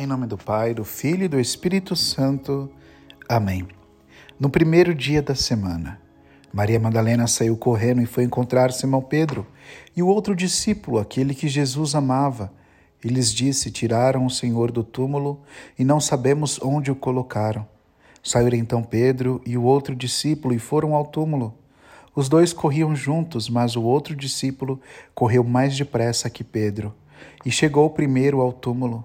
Em nome do Pai, do Filho e do Espírito Santo. Amém. No primeiro dia da semana, Maria Madalena saiu correndo e foi encontrar Simão Pedro e o outro discípulo, aquele que Jesus amava. E lhes disse: Tiraram o Senhor do túmulo e não sabemos onde o colocaram. Saíram então Pedro e o outro discípulo e foram ao túmulo. Os dois corriam juntos, mas o outro discípulo correu mais depressa que Pedro e chegou primeiro ao túmulo.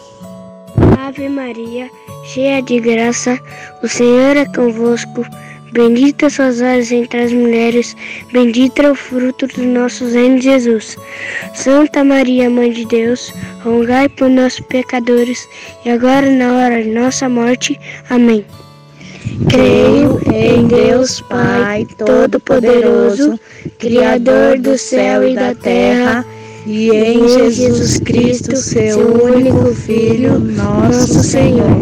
Ave Maria, cheia de graça, o Senhor é convosco. Bendita sois vós entre as mulheres, bendito é o fruto do nosso reino Jesus. Santa Maria, Mãe de Deus, rogai por nós pecadores, e agora na hora de nossa morte. Amém. Creio em Deus Pai Todo-Poderoso, Criador do céu e da terra e em Jesus Cristo, seu único Filho, nosso Senhor,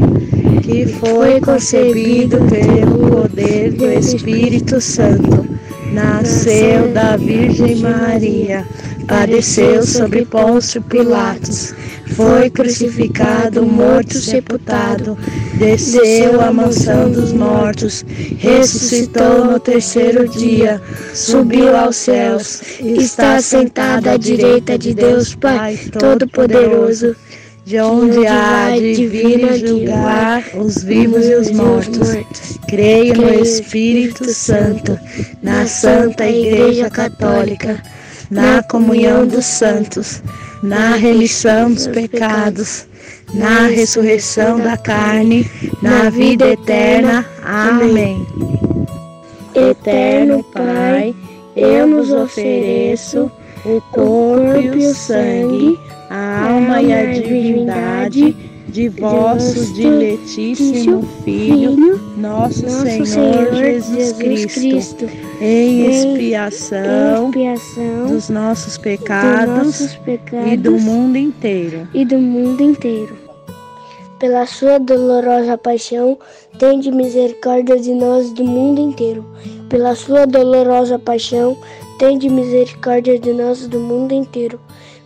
que foi concebido pelo poder do Espírito Santo, nasceu da Virgem Maria, padeceu sob Pôncio Pilatos, foi crucificado, morto, sepultado, desceu à mansão dos mortos, ressuscitou no terceiro dia, subiu aos céus, está sentado à direita de Deus Pai Todo-Poderoso, de onde há de vir a julgar os vivos e os mortos. Creio no Espírito Santo, na Santa Igreja Católica, na comunhão dos santos, na remissão dos pecados, na ressurreição da carne, na vida eterna. Amém. Eterno Pai, eu nos ofereço o corpo e o sangue, a alma e a divindade de vosso diletíssimo Filho, nosso, nosso Senhor, Senhor, Jesus, Jesus Cristo, em expiação, expiação dos, nossos pecados, dos nossos pecados e do mundo inteiro. E do mundo inteiro. Pela sua dolorosa paixão, tende misericórdia de nós do mundo inteiro. Pela sua dolorosa paixão, tende misericórdia de nós do mundo inteiro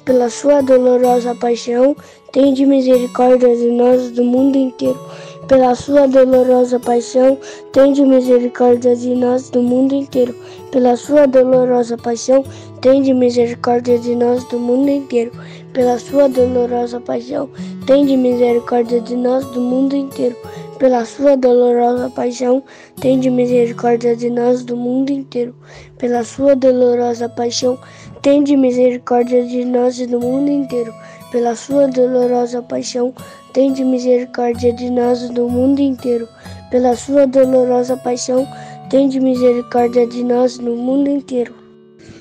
pela sua dolorosa paixão, tende misericórdia de nós do mundo inteiro. Pela sua dolorosa paixão, tende misericórdia de nós do mundo inteiro. Pela sua dolorosa paixão, tende misericórdia de nós do mundo inteiro. Pela sua dolorosa paixão, tende misericórdia de nós do mundo inteiro. Pela sua dolorosa paixão, tende misericórdia de nós do mundo inteiro. Pela sua dolorosa paixão, tende misericórdia de nós do mundo inteiro. Pela sua dolorosa paixão, tende misericórdia de nós do mundo inteiro. Pela sua dolorosa paixão, tende misericórdia de nós no mundo inteiro.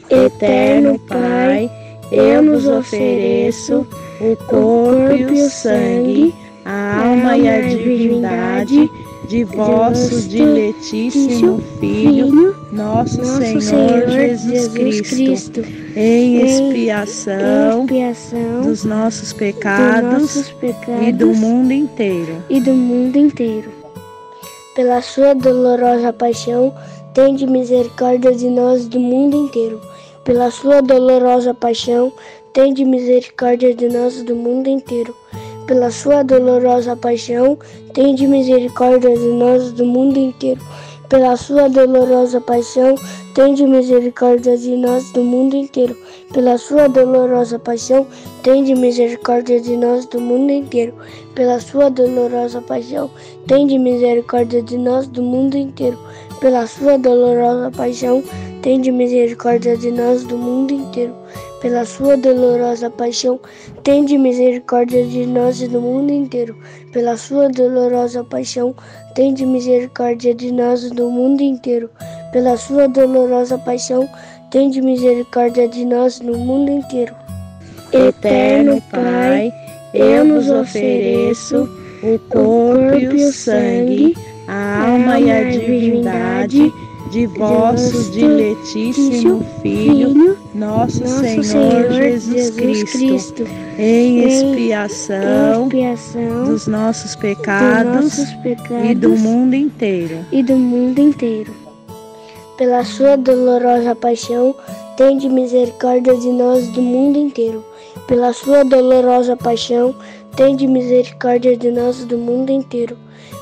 Eterno Pai, eu nos ofereço o corpo e o sangue, a alma e a divindade de vosso diletíssimo Filho, nosso, Senhor, Jesus, Cristo, em expiação, expiação dos, nossos pecados, dos nossos pecados e do mundo inteiro. E do mundo inteiro. Pela sua dolorosa paixão, tende misericórdia de nós do mundo inteiro. Pela sua dolorosa paixão, tende misericórdia de nós do mundo inteiro pela sua dolorosa paixão, tende misericórdia de nós do mundo inteiro. pela sua dolorosa paixão, tende misericórdia de nós do mundo inteiro. Pela sua dolorosa paixão, tende misericórdia de nós do mundo inteiro. Pela sua dolorosa paixão, tende misericórdia de nós do mundo inteiro. Pela sua dolorosa paixão, tende misericórdia de nós do mundo inteiro. Pela sua dolorosa paixão, tende misericórdia de nós e do mundo inteiro. Pela sua dolorosa paixão, tende misericórdia de nós e do mundo inteiro. Pela sua dolorosa paixão, tende misericórdia de nós no mundo inteiro. Eterno Pai, eu nos ofereço o corpo e o sangue, a alma e a divindade de vosso diletíssimo Filho, nosso Senhor Jesus Cristo, em expiação dos nossos pecados e do mundo inteiro. E do mundo inteiro. Pela sua dolorosa paixão, tende misericórdia de nós do mundo inteiro. Pela sua dolorosa paixão, tende misericórdia de nós do mundo inteiro.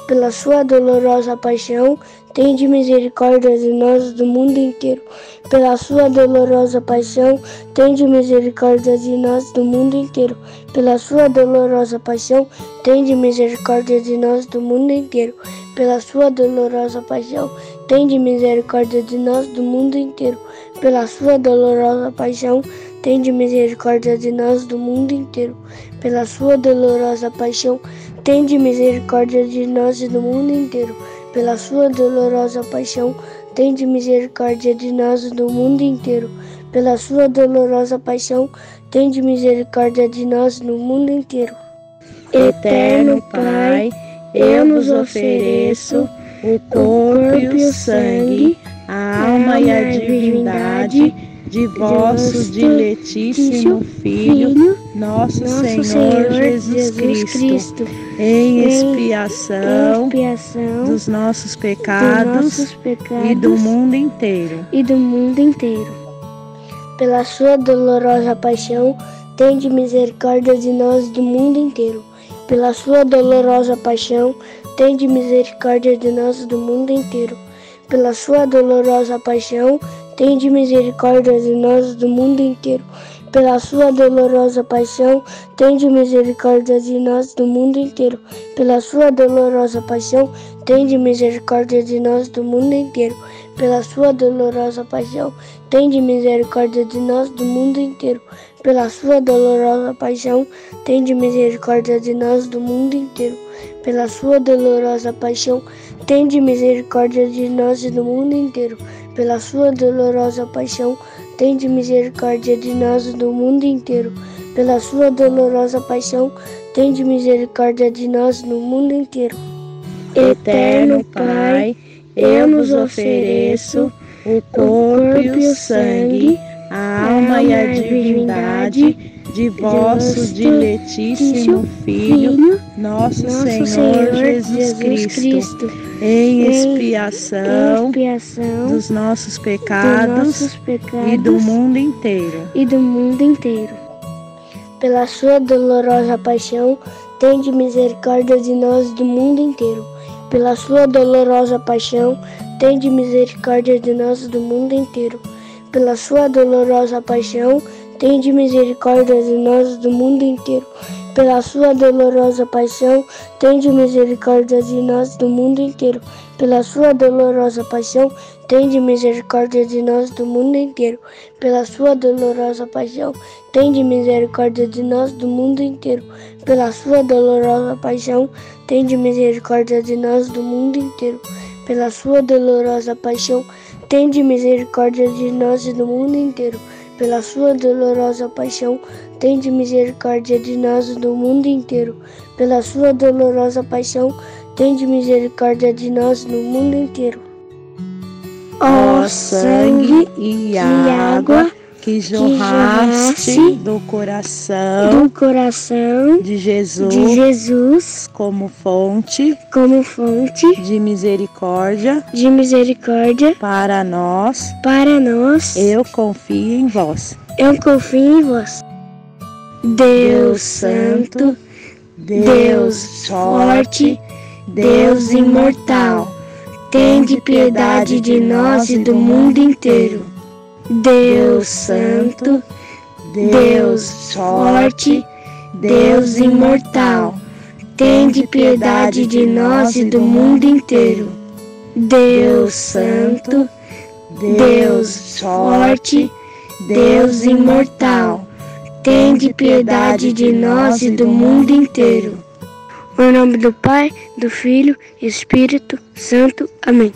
Pela sua dolorosa paixão, Tende misericórdia de nós do mundo inteiro. Pela sua dolorosa paixão, tende misericórdia de nós do mundo inteiro. Pela sua dolorosa paixão, tende misericórdia de nós do mundo inteiro. Pela sua dolorosa paixão, tende misericórdia de nós do mundo inteiro. Pela sua dolorosa paixão, tende misericórdia de nós do mundo inteiro. Pela sua dolorosa paixão, tende misericórdia de nós do mundo inteiro pela sua dolorosa paixão, tende misericórdia de nós do mundo inteiro. Pela sua dolorosa paixão, tende misericórdia de nós no mundo inteiro. Eterno Pai, eu nos ofereço o corpo e o sangue, a alma e a divindade de vosso diletíssimo Filho, nosso, Senhor, Jesus, Cristo, em expiação, dos nossos pecados, e do mundo inteiro. E do mundo inteiro. Pela sua dolorosa paixão, tende misericórdia de nós do mundo inteiro. Pela sua dolorosa paixão, tende misericórdia de nós do mundo inteiro. Pela sua dolorosa paixão, Tende misericórdia de nós do mundo inteiro. Pela sua dolorosa paixão, tende misericórdia de nós do mundo inteiro. Pela sua dolorosa paixão, tende misericórdia de nós do mundo inteiro. Pela sua dolorosa paixão, tende misericórdia de nós do mundo inteiro. Pela sua dolorosa paixão, tende misericórdia de nós do mundo inteiro. Pela sua dolorosa paixão, tende misericórdia de nós e do mundo inteiro pela sua dolorosa paixão, tende misericórdia de nós do mundo inteiro. Pela sua dolorosa paixão, tende misericórdia de nós no mundo inteiro. Eterno Pai, eu nos ofereço o corpo e o sangue, a alma e a divindade de vosso diletíssimo Filho, nosso Senhor Jesus Cristo em expiação, dos nossos pecados, e do mundo inteiro. E do mundo inteiro. Pela sua dolorosa paixão, tende misericórdia de nós do mundo inteiro. Pela sua dolorosa paixão, tende misericórdia de nós do mundo inteiro. Pela sua dolorosa paixão, tende misericórdia de nós do mundo inteiro pela sua dolorosa paixão, tende misericórdia de nós do mundo inteiro. Pela sua dolorosa paixão, tende misericórdia de nós do mundo inteiro. Pela sua dolorosa paixão, tende misericórdia de nós do mundo inteiro. Pela sua dolorosa paixão, tende misericórdia de nós do mundo inteiro. Pela sua dolorosa paixão, tende misericórdia de nós do mundo inteiro pela sua dolorosa paixão, tende misericórdia de nós do mundo inteiro. Pela sua dolorosa paixão, tende misericórdia de nós no mundo inteiro. Ó sangue e água que jorraste do coração do coração de Jesus, de Jesus como fonte como fonte de misericórdia de misericórdia para nós. para nós. Eu confio em vós. Eu confio em vós. Deus santo Deus forte Deus imortal tende piedade de nós e do mundo inteiro. Deus Santo, Deus Forte, Deus Imortal, tende piedade de nós e do mundo inteiro. Deus Santo, Deus Forte, Deus Imortal, tende piedade de nós e do mundo inteiro. Em nome do Pai, do Filho e Espírito Santo. Amém.